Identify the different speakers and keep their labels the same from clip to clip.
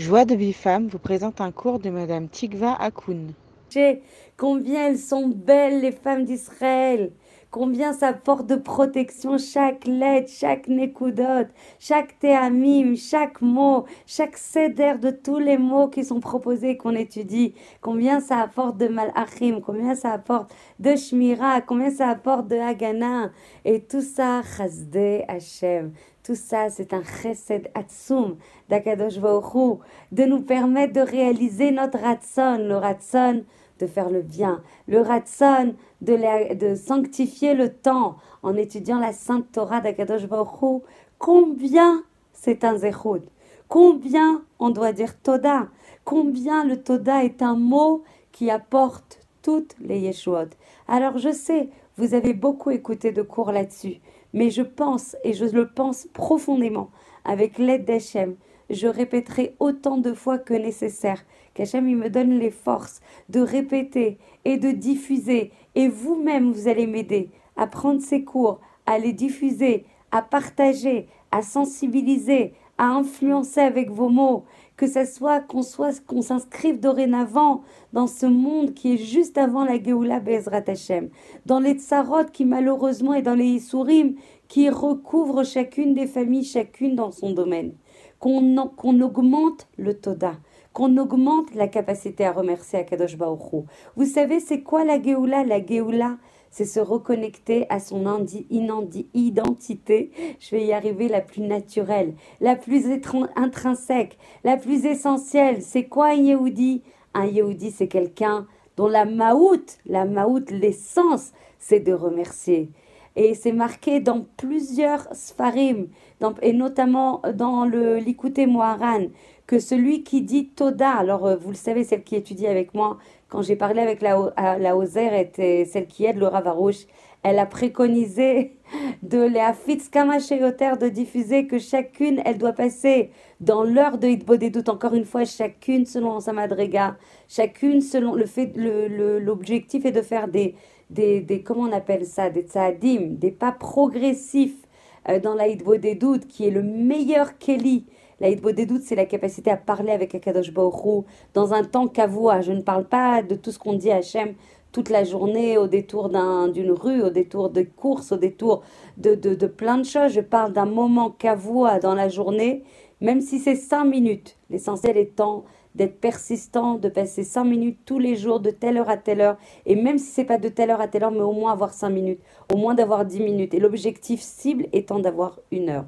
Speaker 1: Joie de Bifam vous présente un cours de Madame Tikva Akoun.
Speaker 2: Combien elles sont belles, les femmes d'Israël. Combien ça porte de protection chaque lettre, chaque nekudot, chaque théamim, chaque mot, chaque céder de tous les mots qui sont proposés qu'on étudie. Combien ça apporte de malachim, combien ça apporte de shmira, combien ça apporte de hagana. Et tout ça, chasde Hashem. Tout ça, c'est un chesed atsum d'Akadosh Baruch de nous permettre de réaliser notre ratson, le ratson de faire le bien, le ratson de, sanctifier le temps en étudiant la Sainte Torah d'Akadosh Baruch Combien c'est un zechut Combien on doit dire Toda? Combien le Toda est un mot qui apporte toutes les Yeshuot? Alors je sais, vous avez beaucoup écouté de cours là-dessus, mais je pense, et je le pense profondément, avec l'aide d'Hachem, je répéterai autant de fois que nécessaire. Qu'Hachem il me donne les forces de répéter et de diffuser. Et vous-même, vous allez m'aider à prendre ces cours, à les diffuser, à partager, à sensibiliser, à influencer avec vos mots. Que ce soit qu'on soit qu'on s'inscrive dorénavant dans ce monde qui est juste avant la Géoula Bezrat Hashem, dans les tsarot qui malheureusement est dans les Isurim qui recouvrent chacune des familles, chacune dans son domaine. Qu'on augmente le Toda, qu'on augmente la capacité à remercier Akadosh Baruch Vous savez, c'est quoi la Géoula? La Géoula, c'est se reconnecter à son identité, je vais y arriver, la plus naturelle, la plus intrinsèque, la plus essentielle. C'est quoi un Yehudi? Un Yehudi, c'est quelqu'un dont la maout, la maout, l'essence, c'est de remercier. Et c'est marqué dans plusieurs sfarim, et notamment dans le Likute Moharan, que celui qui dit Toda, alors euh, vous le savez, celle qui étudie avec moi, quand j'ai parlé avec la, la était celle qui aide Laura Varouche, elle a préconisé de les Hafitz de diffuser que chacune, elle doit passer dans l'heure de Hitbodedut, encore une fois, chacune selon sa madriga, chacune selon le fait, l'objectif est de faire des, des, des, comment on appelle ça, des tzadim, des pas progressifs euh, dans la doutes, qui est le meilleur Kelly. La des doutes, c'est la capacité à parler avec Akadosh Baruch dans un temps qu'avoua. Je ne parle pas de tout ce qu'on dit à Hachem toute la journée au détour d'une rue, au détour de courses, au détour de, de, de plein de choses. Je parle d'un moment qu'avoua dans la journée, même si c'est cinq minutes. L'essentiel étant d'être persistant, de passer cinq minutes tous les jours, de telle heure à telle heure, et même si c'est pas de telle heure à telle heure, mais au moins avoir cinq minutes, au moins d'avoir dix minutes, et l'objectif cible étant d'avoir une heure.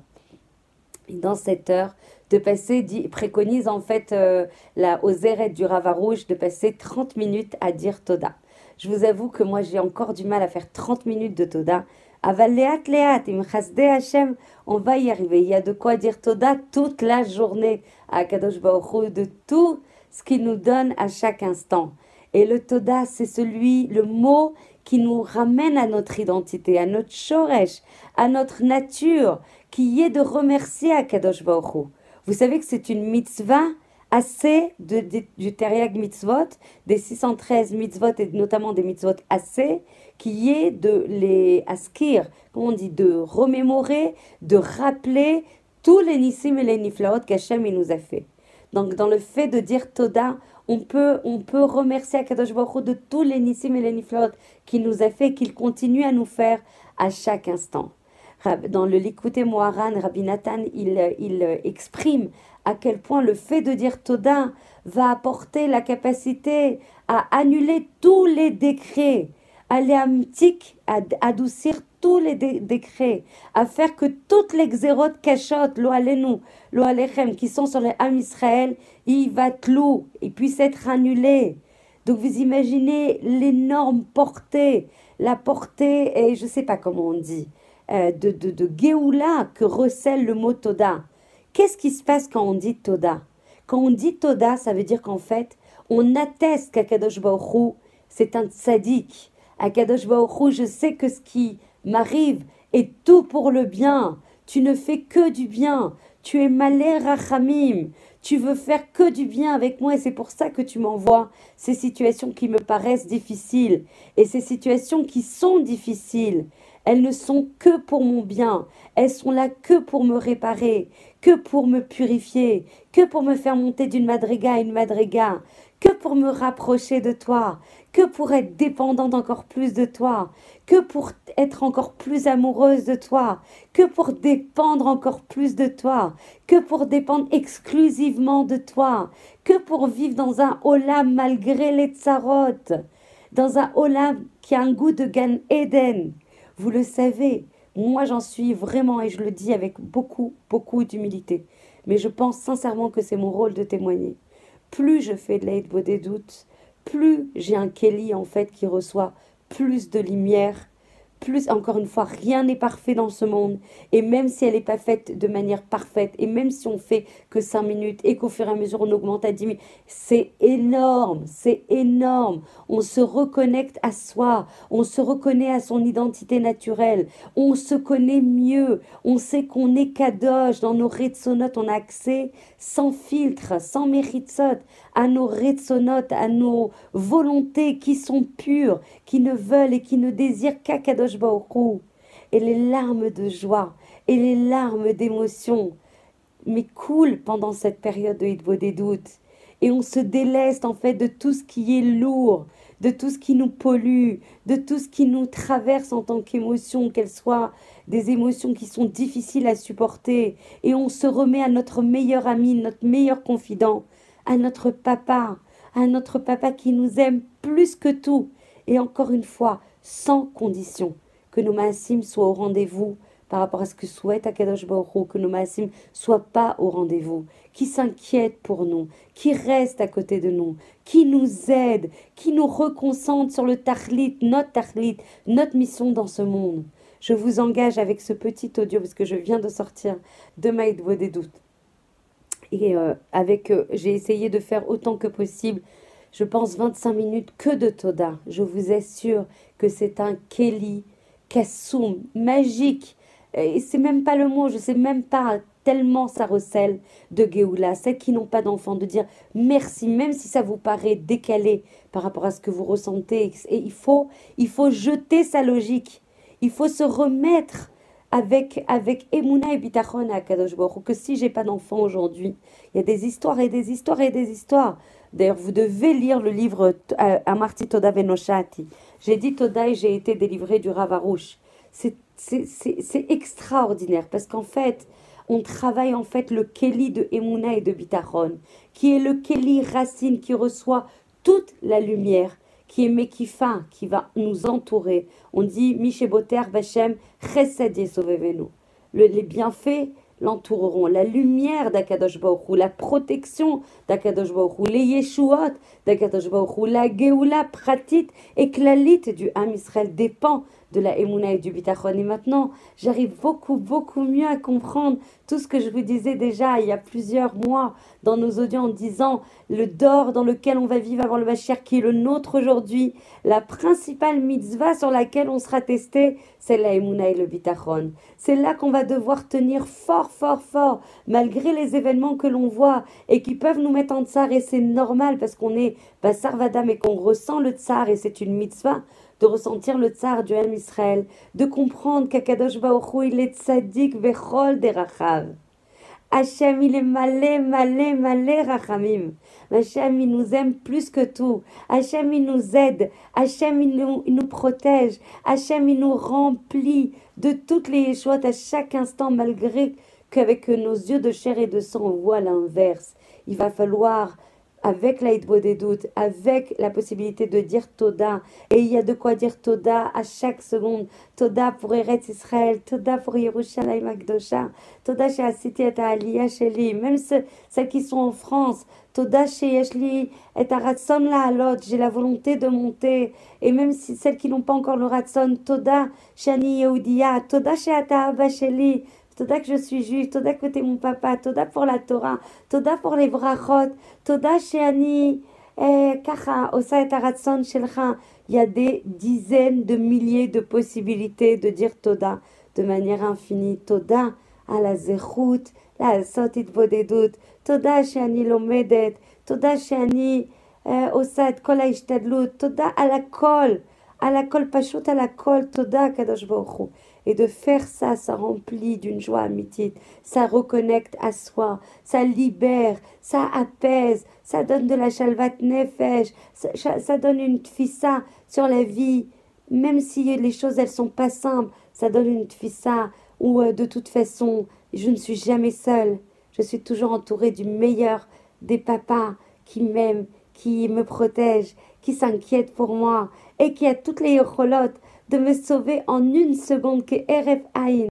Speaker 2: Et dans cette heure, de passer, dit, préconise en fait euh, la, aux du Ravarouge de passer 30 minutes à dire Toda. Je vous avoue que moi j'ai encore du mal à faire 30 minutes de Toda. Avaleat leat, im Hashem, on va y arriver. Il y a de quoi dire Toda toute la journée à Kadosh Baruch de tout ce qu'il nous donne à chaque instant. Et le Toda, c'est celui, le mot qui nous ramène à notre identité, à notre shoresh, à notre nature, qui est de remercier à Kadosh Baruch Vous savez que c'est une mitzvah assez de, du Teriag mitzvot, des 613 mitzvot et notamment des mitzvot assez, qui est de les askir, comment on dit, de remémorer, de rappeler tous les nissim et les niflaot qu'Hachem nous a fait. Donc dans le fait de dire Toda, on peut, on peut remercier Akadosh Baruch de tous les nissim et les niflaot qu'il nous a fait, qu'il continue à nous faire à chaque instant. Dans le Likute Moharan, Rabbi Nathan, il, il exprime à quel point le fait de dire Toda va apporter la capacité à annuler tous les décrets, à les à adoucir tous les décrets, à faire que toutes les xérotes cachottes, lo alenu, lo qui sont sur les âmes Israël, il va tlou, ils puissent être annulés. Donc vous imaginez l'énorme portée, la portée, et je ne sais pas comment on dit, euh, de, de, de Géoula que recèle le mot Toda. Qu'est-ce qui se passe quand on dit Toda? Quand on dit Toda, ça veut dire qu'en fait, on atteste qu'Akadosh Baruch c'est un tzaddik. Akadosh Baruch je sais que ce qui m'arrive est tout pour le bien. Tu ne fais que du bien. Tu es malé rachamim. Tu veux faire que du bien avec moi et c'est pour ça que tu m'envoies ces situations qui me paraissent difficiles. Et ces situations qui sont difficiles, Elles ne sont que pour mon bien. Elles sont là que pour me réparer, que pour me purifier, que pour me faire monter d'une madriga à une madriga, que pour me rapprocher de toi, que pour être dépendante encore plus de toi, que pour être encore plus amoureuse de toi, que pour dépendre encore plus de toi, que pour dépendre exclusivement de toi, que pour vivre dans un olam malgré les tsarotes, dans un olam qui a un goût de Gan Eden. Vous le savez, moi j'en suis vraiment et je le dis avec beaucoup, beaucoup d'humilité. Mais je pense sincèrement que c'est mon rôle de témoigner. Plus je fais de l'aide des doutes, plus j'ai un Kelly en fait qui reçoit plus de lumière, plus, encore une fois, rien n'est parfait dans ce monde. Et même si elle n'est pas faite de manière parfaite, et même si on fait que 5 minutes et qu'au fur et à mesure on augmente à 10 minutes, c'est énorme, c'est énorme. On se reconnecte à soi, on se reconnaît à son identité naturelle, on se connaît mieux, on sait qu'on est kadosh. Dans nos retsonotes, on a accès sans filtre, sans méritsot, à nos retsonotes, à nos volontés qui sont pures, qui ne veulent et qui ne désirent qu'à kadosh et les larmes de joie et les larmes d'émotion mais coulent pendant cette période de Hitbo des doutes. Et on se déleste en fait de tout ce qui est lourd, de tout ce qui nous pollue, de tout ce qui nous traverse en tant qu'émotion, qu'elles soient des émotions qui sont difficiles à supporter. Et on se remet à notre meilleur ami, notre meilleur confident, à notre papa, à notre papa qui nous aime plus que tout. Et encore une fois, sans condition que nos maasim soient au rendez-vous par rapport à ce que souhaite Akadosh Baruch que nos maasim soient pas au rendez-vous, qui s'inquiète pour nous, qui reste à côté de nous, qui nous aide, qui nous reconcentre sur le tahlit, notre tahlit, notre mission dans ce monde. Je vous engage avec ce petit audio, parce que je viens de sortir de Maïd des doutes. Et euh, avec, euh, j'ai essayé de faire autant que possible, je pense 25 minutes que de Toda. Je vous assure que c'est un Kelly kassoum, magique. Et c'est même pas le mot, je sais même pas tellement ça recèle de Géoula, celles qui n'ont pas d'enfants, de dire merci, même si ça vous paraît décalé par rapport à ce que vous ressentez. Et il faut, il faut jeter sa logique. Il faut se remettre avec, avec Emouna et Bitachon à Kadosh que si j'ai pas d'enfants aujourd'hui, il y a des histoires et des histoires et des histoires. D'ailleurs, vous devez lire le livre euh, Amarti Toda Venoshati. J'ai dit Toda et j'ai été délivré du Ravarouche. C'est extraordinaire parce qu'en fait, on travaille en fait le Keli de Emouna et de Bitachon, qui est le Keli racine qui reçoit toute la lumière, qui est Mekifa, qui va nous entourer. On dit Misheboter Bachem Chesed Yesovevenu. Les bienfaits l'entoureront. La lumière d'Akadosh Baruch la protection d'Akadosh Baruch les Yeshuot d'Akadosh Baruch la Geoula pratit et Klalit du Ham Israël dépend de la Emouna et du Bitachon. Et maintenant, j'arrive beaucoup, beaucoup mieux à comprendre tout ce que je vous disais déjà il y a plusieurs mois dans nos audios en disant le dor dans lequel on va vivre avant le Bachir qui est le nôtre aujourd'hui. La principale mitzvah sur laquelle on sera testé, c'est la Emouna et le Bitachon. C'est là qu'on va devoir tenir fort, fort, fort, malgré les événements que l'on voit et qui peuvent nous mettre en tsar. Et c'est normal parce qu'on est Bassar Vadam et qu'on ressent le tsar et c'est une mitzvah de ressentir le tsar du Ham Israël, de comprendre qu'Akadosh Baruch il est tzaddik vechol rachav. Hachem, il est malé, malé, malé, rachamim. Hachem, il nous aime plus que tout. Hachem, il nous aide. Hachem, il nous, il nous protège. Hachem, il nous remplit de toutes les choix à chaque instant, malgré qu'avec nos yeux de chair et de sang, on voit l'inverse. Il va falloir avec l'aïdbo des doutes, avec la possibilité de dire Toda. Et il y a de quoi dire Toda à chaque seconde. Toda pour Eretz Israël, Toda pour Yerushalayim Akdosha, Toda chez Asiti et Aliyah Sheli, même celles qui sont en France. Toda chez Yeshli et Ratson la Halot, j'ai la volonté de monter. Et même si celles qui n'ont pas encore le Ratson, Toda chez Ani Yehudia, Toda chez Ata Sheli, Toda que je suis juif, Toda que mon papa, Toda pour la Torah, Toda pour les brachot, Toda Sheani, Kacha, Osa et Aratson Shelcha. Il y a des dizaines de milliers de possibilités de dire Toda de manière infinie. Toda à la zechut, la sotit vodedut, Toda Sheani lomedet, Toda Sheani Osa et kol Toda à la kol, à la kol pashut, à la kol toda kadosh. Et de faire ça, ça remplit d'une joie amitié, ça reconnecte à soi, ça libère, ça apaise, ça donne de la shalvat nefesh, ça, ça donne une tfissa sur la vie, même si les choses elles sont pas simples, ça donne une tfissa où euh, de toute façon je ne suis jamais seule, je suis toujours entourée du meilleur des papas qui m'aiment, qui me protègent, qui s'inquiètent pour moi et qui a toutes les yocholot de me sauver en une seconde que Eref Aïn.